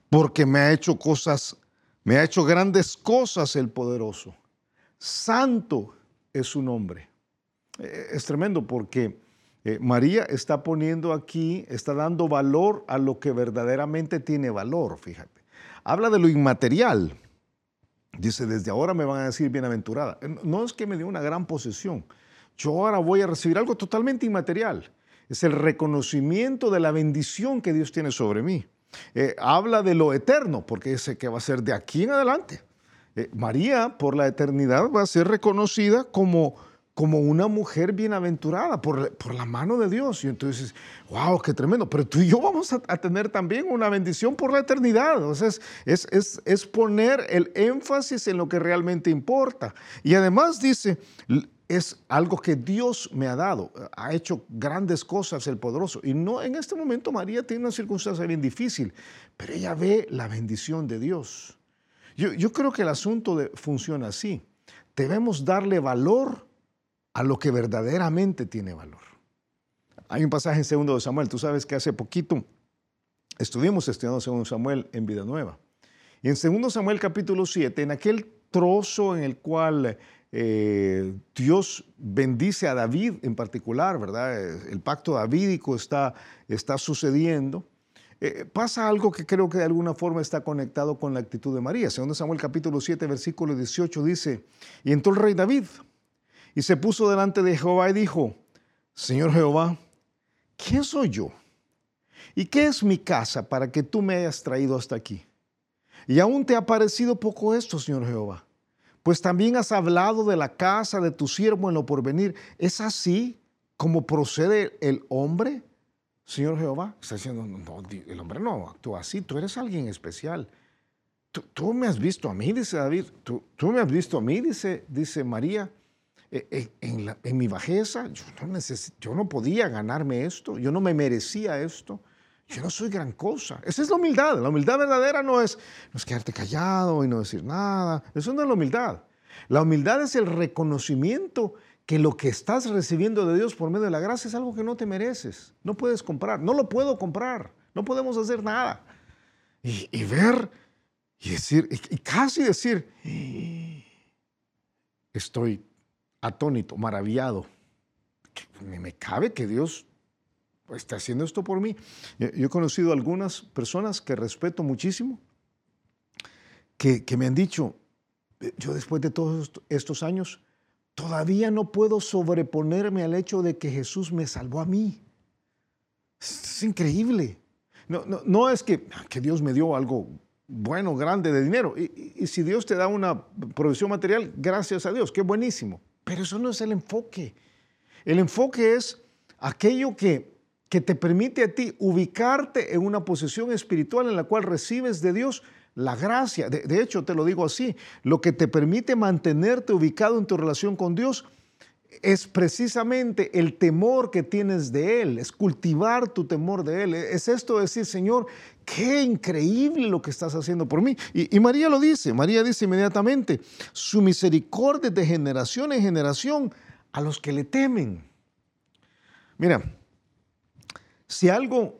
porque me ha hecho cosas, me ha hecho grandes cosas el poderoso. Santo es su nombre. Eh, es tremendo porque eh, María está poniendo aquí, está dando valor a lo que verdaderamente tiene valor, fíjate. Habla de lo inmaterial. Dice, desde ahora me van a decir bienaventurada. No es que me dio una gran posesión, yo ahora voy a recibir algo totalmente inmaterial. Es el reconocimiento de la bendición que Dios tiene sobre mí. Eh, habla de lo eterno, porque dice que va a ser de aquí en adelante. Eh, María, por la eternidad, va a ser reconocida como, como una mujer bienaventurada por, por, la mano de Dios. Y entonces, wow, qué tremendo. Pero tú y yo vamos a, tener también una bendición por la eternidad. Entonces, es, es, es poner el énfasis en lo que realmente importa. Y además dice, es algo que Dios me ha dado. Ha hecho grandes cosas el poderoso. Y no en este momento María tiene una circunstancia bien difícil, pero ella ve la bendición de Dios. Yo, creo que el asunto funciona así. Debemos darle valor a lo que verdaderamente tiene valor. Hay un pasaje en segundo de Samuel, tú sabes que hace poquito estuvimos estudiando segundo Samuel en Vida Nueva. Y en segundo Samuel capítulo 7, en aquel trozo en el cual eh, Dios bendice a David en particular, ¿verdad? El pacto davídico está, está sucediendo. Eh, pasa algo que creo que de alguna forma está conectado con la actitud de María. Segundo Samuel capítulo 7, versículo 18 dice, y entró el rey David y se puso delante de Jehová y dijo, Señor Jehová, ¿quién soy yo? ¿Y qué es mi casa para que tú me hayas traído hasta aquí? Y aún te ha parecido poco esto, Señor Jehová. Pues también has hablado de la casa de tu siervo en lo porvenir. ¿Es así como procede el hombre, Señor Jehová? Está diciendo, no, el hombre no actúa así, tú eres alguien especial. Tú, me has visto a mí, dice David, tú, me has visto a mí, dice, dice María. Eh, eh, en, mi bajeza, yo no, yo no podía ganarme esto, yo no me merecía esto, yo no soy gran cosa. Esa es la humildad. La humildad verdadera no es, no es quedarte callado y no decir nada. Eso no es la humildad. La humildad es el reconocimiento que lo que estás recibiendo de Dios por medio de la gracia es algo que no te mereces. No puedes comprar, no lo puedo comprar, no podemos hacer nada. Y, ver y decir, y casi decir, estoy atónito, maravillado. Me cabe que Dios esté haciendo esto por mí. Yo he conocido algunas personas que respeto muchísimo, que, me han dicho, eh, yo después de todos estos años, todavía no puedo sobreponerme al hecho de que Jesús me salvó a mí. Es, increíble. No, es que, que, Dios me dio algo bueno, grande de dinero. Y, y, si Dios te da una provisión material, gracias a Dios, qué buenísimo. Pero eso no es el enfoque. El enfoque es aquello que, que te permite a ti ubicarte en una posición espiritual en la cual recibes de Dios la gracia. De, de, hecho, te lo digo así, lo que te permite mantenerte ubicado en tu relación con Dios es precisamente el temor que tienes de Él, es cultivar tu temor de Él. Es esto de decir, Señor, qué increíble lo que estás haciendo por mí. Y, María lo dice, María dice inmediatamente, su misericordia de generación en generación a los que le temen. Mira, si algo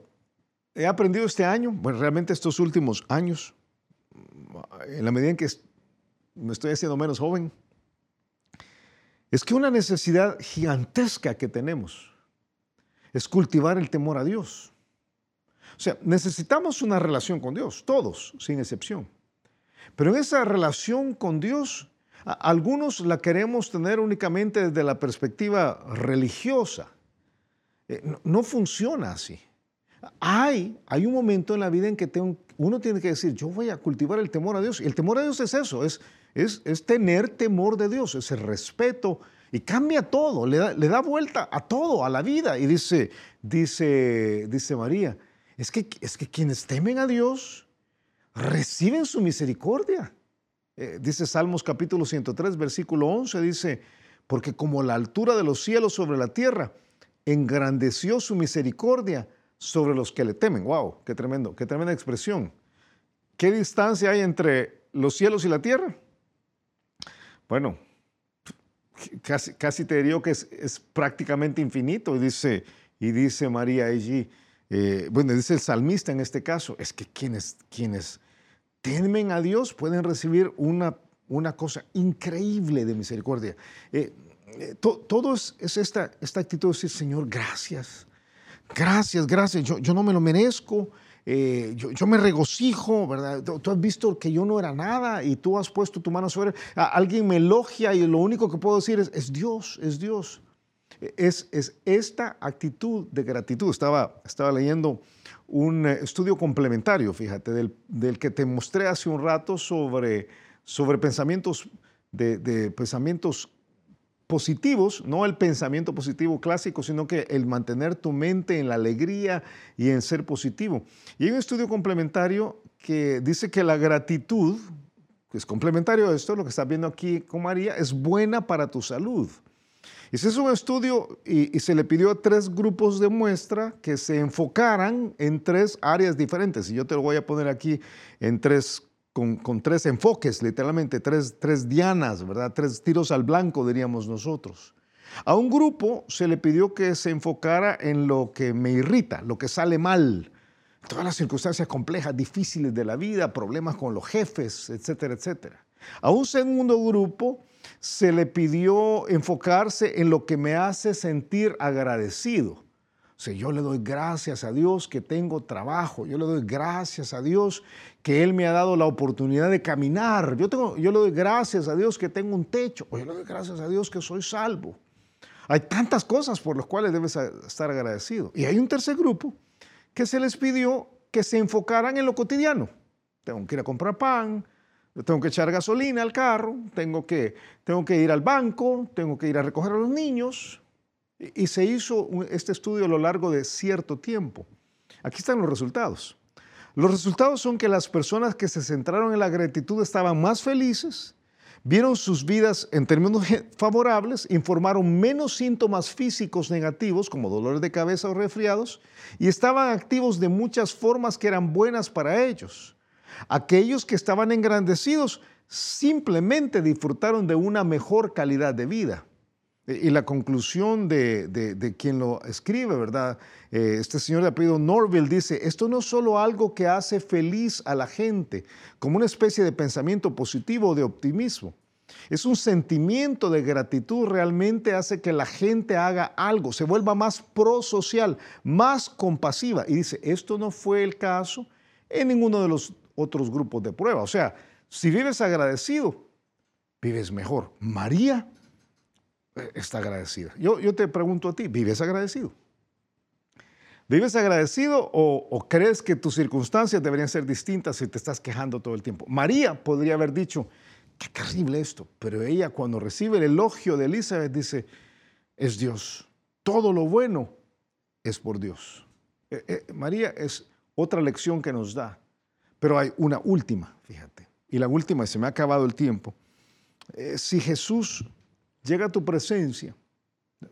he aprendido este año, bueno, realmente estos últimos años, en la medida en que me estoy haciendo menos joven, es que una necesidad gigantesca que tenemos es cultivar el temor a Dios. O sea, necesitamos una relación con Dios, todos, sin excepción. Pero en esa relación con Dios, algunos la queremos tener únicamente desde la perspectiva religiosa. Eh, no, funciona así. Hay, hay un momento en la vida en que uno tiene que decir, yo voy a cultivar el temor a Dios. Y el temor a Dios es eso, es es, tener temor de Dios, es el respeto y cambia todo, le da, vuelta a todo, a la vida. Y dice, dice, dice María, es que, es que quienes temen a Dios reciben su misericordia. Eh, dice Salmos capítulo 103, versículo 11, dice, porque como la altura de los cielos sobre la tierra, engrandeció su misericordia sobre los que le temen. ¡Wow! ¡Qué tremendo! ¡Qué tremenda expresión! ¿Qué distancia hay entre los cielos y la tierra? Bueno, casi, casi te diría que es, prácticamente infinito. Y dice, y dice María allí, eh, bueno, dice el salmista en este caso, es que quienes, quienes temen a Dios pueden recibir una, una cosa increíble de misericordia. Eh, eh, todo es, esta, esta actitud de decir, Señor, gracias, gracias, gracias, yo, yo no me lo merezco, eh, yo, me regocijo, ¿verdad? Tú, has visto que yo no era nada y tú has puesto tu mano sobre alguien me elogia y lo único que puedo decir es, es Dios, es Dios. Es, es esta actitud de gratitud. Estaba, estaba leyendo un eh, estudio complementario, fíjate, del, del, que te mostré hace un rato sobre, sobre pensamientos, de, de pensamientos positivos, no el pensamiento positivo clásico, sino que el mantener tu mente en la alegría y en ser positivo. Y hay un estudio complementario que dice que la gratitud, que es complementario a esto, lo que estás viendo aquí con María, es buena para tu salud. Y se hizo un estudio y, y, se le pidió a tres grupos de muestra que se enfocaran en tres áreas diferentes. Y yo te lo voy a poner aquí en tres con, tres enfoques, literalmente, tres, tres dianas, ¿verdad? Tres tiros al blanco, diríamos nosotros. A un grupo se le pidió que se enfocara en lo que me irrita, lo que sale mal, todas las circunstancias complejas, difíciles de la vida, problemas con los jefes, etcétera, etcétera. A un segundo grupo se le pidió enfocarse en lo que me hace sentir agradecido. O sea, yo le doy gracias a Dios que tengo trabajo, yo le doy gracias a Dios que Él me ha dado la oportunidad de caminar, yo, tengo, yo le doy gracias a Dios que tengo un techo, o yo le doy gracias a Dios que soy salvo. Hay tantas cosas por las cuales debes estar agradecido. Y hay un tercer grupo que se les pidió que se enfocaran en lo cotidiano. Tengo que ir a comprar pan, tengo que echar gasolina al carro, tengo que, tengo que ir al banco, tengo que ir a recoger a los niños. Y se hizo este estudio a lo largo de cierto tiempo. Aquí están los resultados. Los resultados son que las personas que se centraron en la gratitud estaban más felices, vieron sus vidas en términos favorables, informaron menos síntomas físicos negativos como dolores de cabeza o resfriados y estaban activos de muchas formas que eran buenas para ellos. Aquellos que estaban engrandecidos simplemente disfrutaron de una mejor calidad de vida. Y la conclusión de, quien lo escribe, ¿verdad? Eh, este señor de apellido Norville dice, esto no es solo algo que hace feliz a la gente, como una especie de pensamiento positivo de optimismo. Es un sentimiento de gratitud realmente hace que la gente haga algo, se vuelva más prosocial, más compasiva. Y dice, esto no fue el caso en ninguno de los otros grupos de prueba. O sea, si vives agradecido, vives mejor. María eh, está agradecida. Yo, yo te pregunto a ti, ¿vives agradecido? ¿Vives agradecido o, o, crees que tus circunstancias deberían ser distintas si te estás quejando todo el tiempo? María podría haber dicho, qué terrible esto, pero ella cuando recibe el elogio de Elizabeth dice, es Dios, todo lo bueno es por Dios. Eh, eh, María es otra lección que nos da, pero hay una última, fíjate, y la última, se me ha acabado el tiempo. si Jesús llega a tu presencia,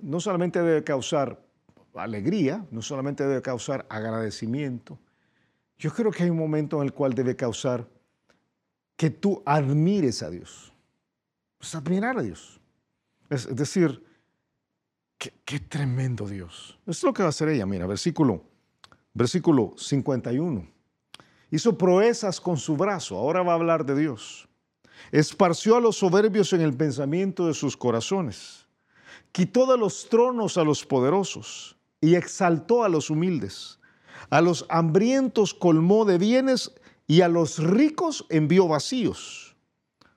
no solamente debe causar alegría, no solamente debe causar agradecimiento, yo creo que hay un momento en el cual debe causar que tú admires a Dios. Es admirar a Dios. Es decir, qué, tremendo Dios. Eso es lo que va a hacer ella. Mira, versículo, versículo 51. Hizo proezas con su brazo. Ahora va a hablar de Dios esparció a los soberbios en el pensamiento de sus corazones, quitó de los tronos a los poderosos y exaltó a los humildes. A los hambrientos colmó de bienes y a los ricos envió vacíos.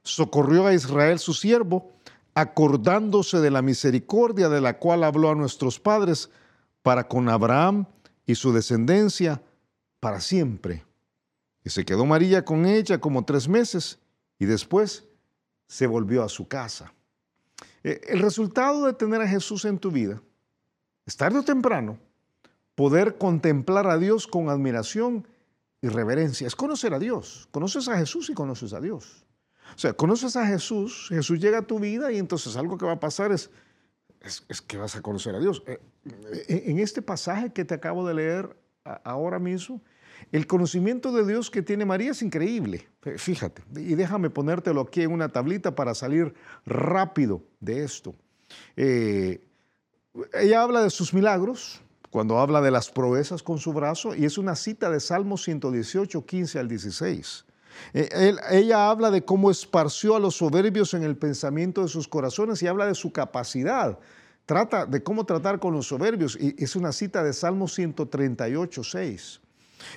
Socorrió a Israel su siervo, acordándose de la misericordia de la cual habló a nuestros padres para con Abraham y su descendencia para siempre. Y se quedó María con ella como tres meses y después se volvió a su casa. Eh, el resultado de tener a Jesús en tu vida es tarde o temprano poder contemplar a Dios con admiración y reverencia. Es conocer a Dios. Conoces a Jesús y conoces a Dios. O sea, conoces a Jesús, Jesús llega a tu vida y entonces algo que va a pasar es, es, que vas a conocer a Dios. Eh, eh, en este pasaje que te acabo de leer ahora mismo, el conocimiento de Dios que tiene María es increíble, fíjate, y déjame ponértelo aquí en una tablita para salir rápido de esto. Eh, ella habla de sus milagros, cuando habla de las proezas con su brazo, y es una cita de Salmo 118, 15 al 16. Eh, ella habla de cómo esparció a los soberbios en el pensamiento de sus corazones y habla de su capacidad. Trata de cómo tratar con los soberbios, y es una cita de Salmo 138, 6.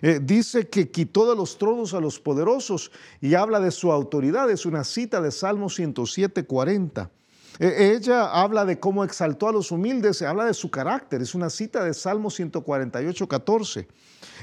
Eh, dice que quitó de los tronos a los poderosos y habla de su autoridad. Es una cita de Salmo 107, 40. Eh, ella habla de cómo exaltó a los humildes, habla de su carácter. Es una cita de Salmo 148, 14.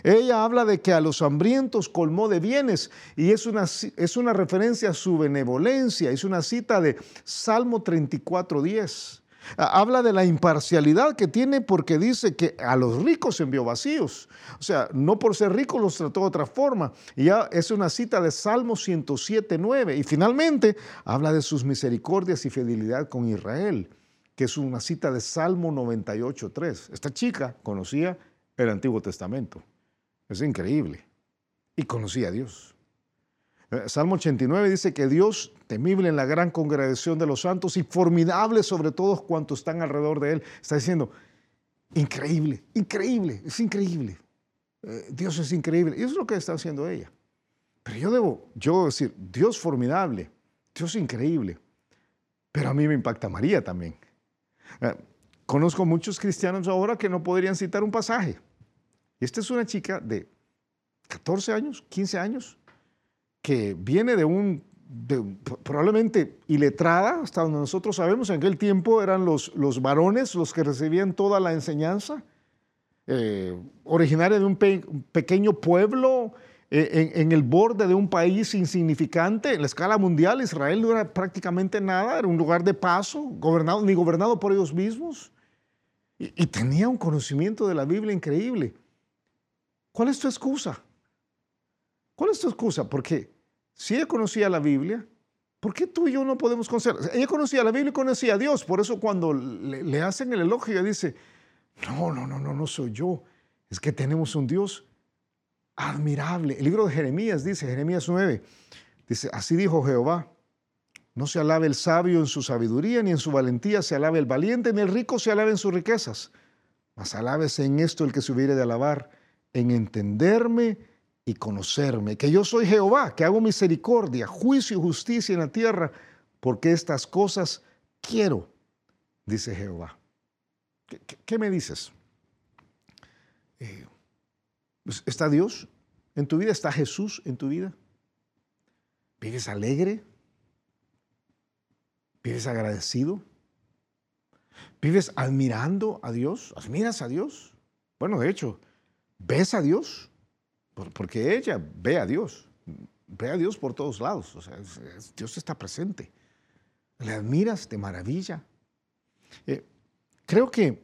Ella habla de que a los hambrientos colmó de bienes y es una, es una referencia a su benevolencia. Es una cita de Salmo 34, 10. Habla de la imparcialidad que tiene porque dice que a los ricos envió vacíos. O sea, no por ser ricos los trató de otra forma. Y ya es una cita de Salmo 107, 9. Y finalmente habla de sus misericordias y fidelidad con Israel, que es una cita de Salmo 98, 3. Esta chica conocía el Antiguo Testamento. Es increíble. Y conocía a Dios. Eh, Salmo 89 dice que Dios, temible en la gran congregación de los santos y formidable sobre todos cuantos están alrededor de Él, está diciendo, increíble, increíble, es increíble. Eh, Dios es increíble. Y eso es lo que está haciendo ella. Pero yo debo, yo decir, Dios formidable, Dios increíble. Pero a mí me impacta María también. Eh, conozco muchos cristianos ahora que no podrían citar un pasaje. Esta es una chica de 14 años, 15 años, que viene de un, probablemente iletrada, hasta donde nosotros sabemos, en aquel tiempo eran los, los varones los que recibían toda la enseñanza, eh, originaria de un, pequeño pueblo eh, en, el borde de un país insignificante. En la escala mundial, Israel no era prácticamente nada, era un lugar de paso, gobernado, ni gobernado por ellos mismos. Y, y tenía un conocimiento de la Biblia increíble. ¿Cuál es tu excusa? ¿Cuál es tu excusa? Porque si ella conocía la Biblia, ¿por qué tú y yo no podemos conocer? Ella conocía la Biblia y conocía a Dios. Por eso cuando le, hacen el elogio, ella dice, no, no, no, no, no soy yo. Es que tenemos un Dios admirable. El libro de Jeremías dice, Jeremías 9, dice, así dijo Jehová, no se alabe el sabio en su sabiduría, ni en su valentía se alabe el valiente, ni el rico se alabe en sus riquezas. Mas alábese en esto el que se hubiere de alabar, en entenderme y conocerme, que yo soy Jehová, que hago misericordia, juicio y justicia en la tierra, porque estas cosas quiero, dice Jehová. ¿Qué, me dices? Eh, pues, ¿Está Dios en tu vida? ¿Está Jesús en tu vida? ¿Vives alegre? ¿Vives agradecido? ¿Vives admirando a Dios? ¿Admiras a Dios? Bueno, de hecho, ¿ves a Dios? Porque ella ve a Dios, ve a Dios por todos lados, o sea, Dios está presente. Le admiras, te maravilla. Eh, creo que,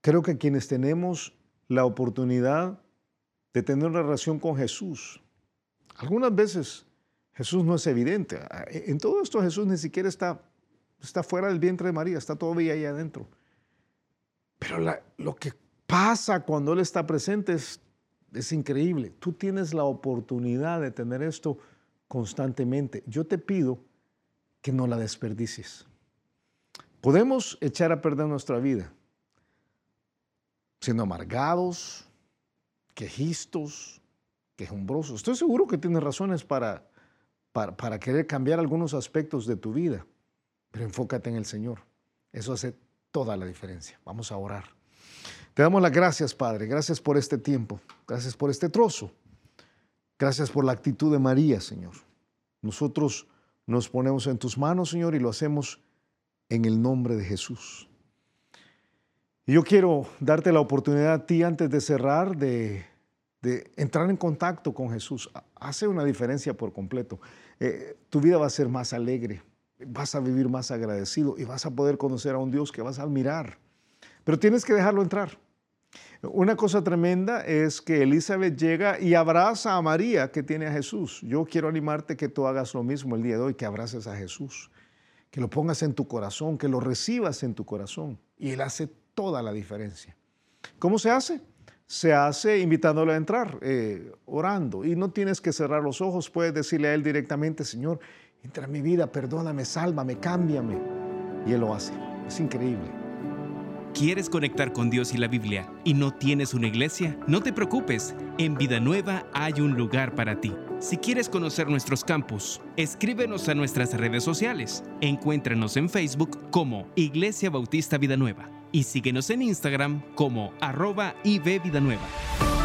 creo que quienes tenemos la oportunidad de tener una relación con Jesús, algunas veces Jesús no es evidente. En todo esto Jesús ni siquiera está, está fuera del vientre de María, está todavía ahí adentro. Pero lo que pasa cuando Él está presente es, es increíble. Tú tienes la oportunidad de tener esto constantemente. Yo te pido que no la desperdicies. Podemos echar a perder nuestra vida siendo amargados, quejistos, quejumbrosos. Estoy seguro que tienes razones para, para, para, querer cambiar algunos aspectos de tu vida, pero enfócate en el Señor. Eso hace toda la diferencia. Vamos a orar. Te damos las gracias, Padre. Gracias por este tiempo. Gracias por este trozo. Gracias por la actitud de María, Señor. Nosotros nos ponemos en tus manos, Señor, y lo hacemos en el nombre de Jesús. Y yo quiero darte la oportunidad a ti antes de cerrar de, entrar en contacto con Jesús. Hace una diferencia por completo. Eh, tu vida va a ser más alegre, vas a vivir más agradecido y vas a poder conocer a un Dios que vas a admirar. Pero tienes que dejarlo entrar. Una cosa tremenda es que Elizabeth llega y abraza a María que tiene a Jesús. Yo quiero animarte que tú hagas lo mismo el día de hoy, que abraces a Jesús, que lo pongas en tu corazón, que lo recibas en tu corazón. Y Él hace toda la diferencia. ¿Cómo se hace? Se hace invitándolo a entrar, eh, orando. Y no tienes que cerrar los ojos, puedes decirle a Él directamente, Señor, entra en mi vida, perdóname, sálvame, cámbiame. Y Él lo hace. Es increíble. ¿Quieres conectar con Dios y la Biblia y no tienes una iglesia? No te preocupes, en Vida Nueva hay un lugar para ti. Si quieres conocer nuestros campus, escríbenos a nuestras redes sociales. Encuéntranos en Facebook como Iglesia Bautista Vida Nueva y síguenos en Instagram como arroba Vida Nueva.